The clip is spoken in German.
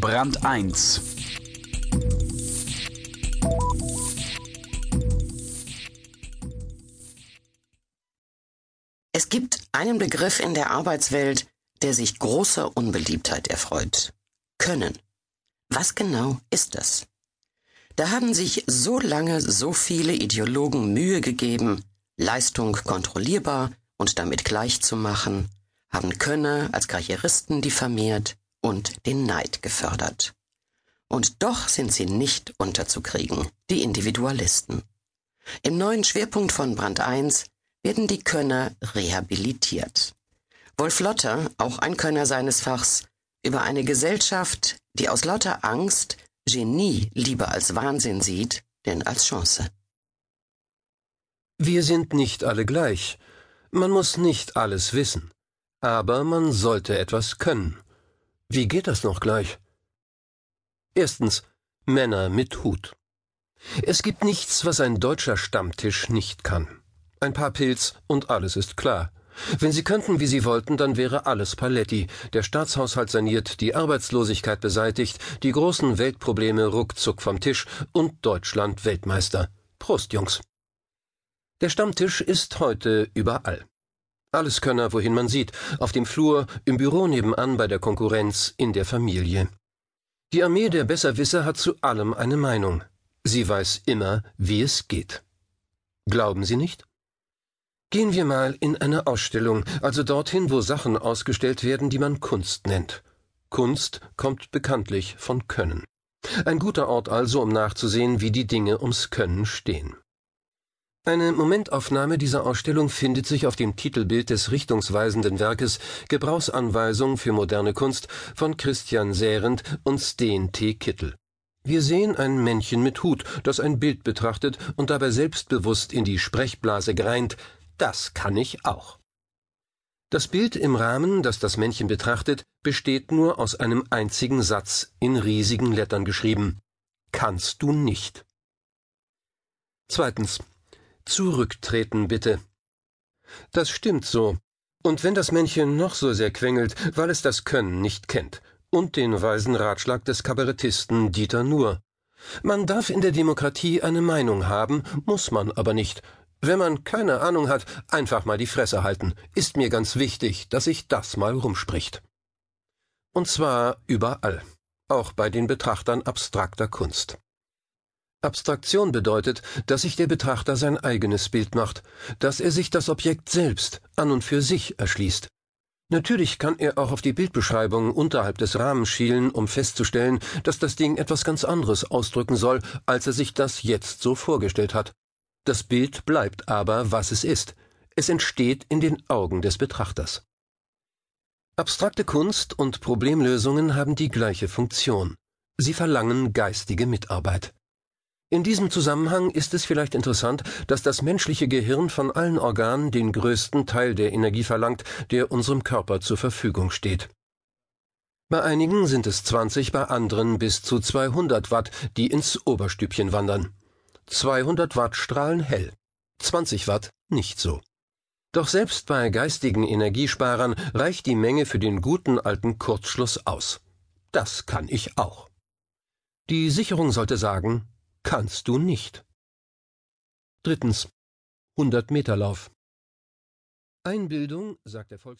Brand 1 Es gibt einen Begriff in der Arbeitswelt, der sich großer Unbeliebtheit erfreut. Können. Was genau ist das? Da haben sich so lange so viele Ideologen Mühe gegeben, Leistung kontrollierbar und damit gleich zu machen, haben Könner als Karrieristen diffamiert und den Neid gefördert. Und doch sind sie nicht unterzukriegen, die Individualisten. Im neuen Schwerpunkt von Brand 1 werden die Könner rehabilitiert. Wolf Lotter, auch ein Könner seines Fachs, über eine Gesellschaft, die aus lauter Angst Genie lieber als Wahnsinn sieht, denn als Chance. Wir sind nicht alle gleich. Man muss nicht alles wissen. Aber man sollte etwas können. Wie geht das noch gleich? Erstens Männer mit Hut. Es gibt nichts, was ein deutscher Stammtisch nicht kann. Ein paar Pilz und alles ist klar. Wenn Sie könnten, wie Sie wollten, dann wäre alles Paletti, der Staatshaushalt saniert, die Arbeitslosigkeit beseitigt, die großen Weltprobleme ruckzuck vom Tisch und Deutschland Weltmeister. Prost, Jungs. Der Stammtisch ist heute überall. Alles Könner, wohin man sieht, auf dem Flur, im Büro nebenan, bei der Konkurrenz, in der Familie. Die Armee der Besserwisser hat zu allem eine Meinung. Sie weiß immer, wie es geht. Glauben Sie nicht? Gehen wir mal in eine Ausstellung, also dorthin, wo Sachen ausgestellt werden, die man Kunst nennt. Kunst kommt bekanntlich von Können. Ein guter Ort also, um nachzusehen, wie die Dinge ums Können stehen. Eine Momentaufnahme dieser Ausstellung findet sich auf dem Titelbild des richtungsweisenden Werkes Gebrauchsanweisung für moderne Kunst von Christian Sährend und Steen T. Kittel. Wir sehen ein Männchen mit Hut, das ein Bild betrachtet und dabei selbstbewusst in die Sprechblase greint, das kann ich auch. Das Bild im Rahmen, das das Männchen betrachtet, besteht nur aus einem einzigen Satz in riesigen Lettern geschrieben. Kannst du nicht. Zweitens. Zurücktreten bitte. Das stimmt so. Und wenn das Männchen noch so sehr quengelt, weil es das Können nicht kennt, und den weisen Ratschlag des Kabarettisten Dieter Nuhr. Man darf in der Demokratie eine Meinung haben, muss man aber nicht, wenn man keine Ahnung hat, einfach mal die Fresse halten. Ist mir ganz wichtig, dass sich das mal rumspricht. Und zwar überall, auch bei den Betrachtern abstrakter Kunst. Abstraktion bedeutet, dass sich der Betrachter sein eigenes Bild macht, dass er sich das Objekt selbst an und für sich erschließt. Natürlich kann er auch auf die Bildbeschreibung unterhalb des Rahmens schielen, um festzustellen, dass das Ding etwas ganz anderes ausdrücken soll, als er sich das jetzt so vorgestellt hat. Das Bild bleibt aber, was es ist. Es entsteht in den Augen des Betrachters. Abstrakte Kunst und Problemlösungen haben die gleiche Funktion. Sie verlangen geistige Mitarbeit. In diesem Zusammenhang ist es vielleicht interessant, dass das menschliche Gehirn von allen Organen den größten Teil der Energie verlangt, der unserem Körper zur Verfügung steht. Bei einigen sind es 20, bei anderen bis zu 200 Watt, die ins Oberstübchen wandern. 200 Watt strahlen hell, 20 Watt nicht so. Doch selbst bei geistigen Energiesparern reicht die Menge für den guten alten Kurzschluss aus. Das kann ich auch. Die Sicherung sollte sagen, kannst du nicht. Drittens. 100 Meter Lauf. Einbildung, sagt der Volks